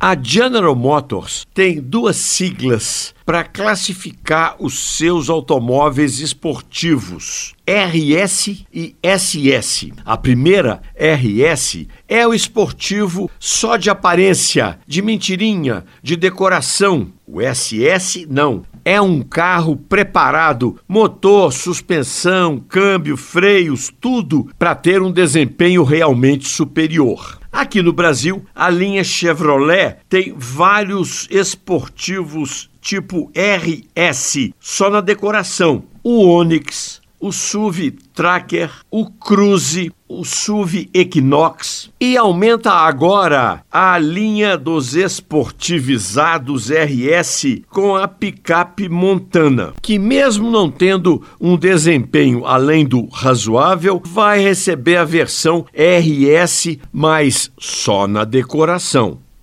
A General Motors tem duas siglas para classificar os seus automóveis esportivos: RS e SS. A primeira, RS, é o esportivo só de aparência, de mentirinha, de decoração. O SS não. É um carro preparado, motor, suspensão, câmbio, freios, tudo para ter um desempenho realmente superior. Aqui no Brasil, a linha Chevrolet tem vários esportivos tipo RS, só na decoração. O Onix, o SUV Tracker, o Cruze, o SUV Equinox e aumenta agora a linha dos esportivizados RS com a picape Montana, que mesmo não tendo um desempenho além do razoável, vai receber a versão RS, mas só na decoração.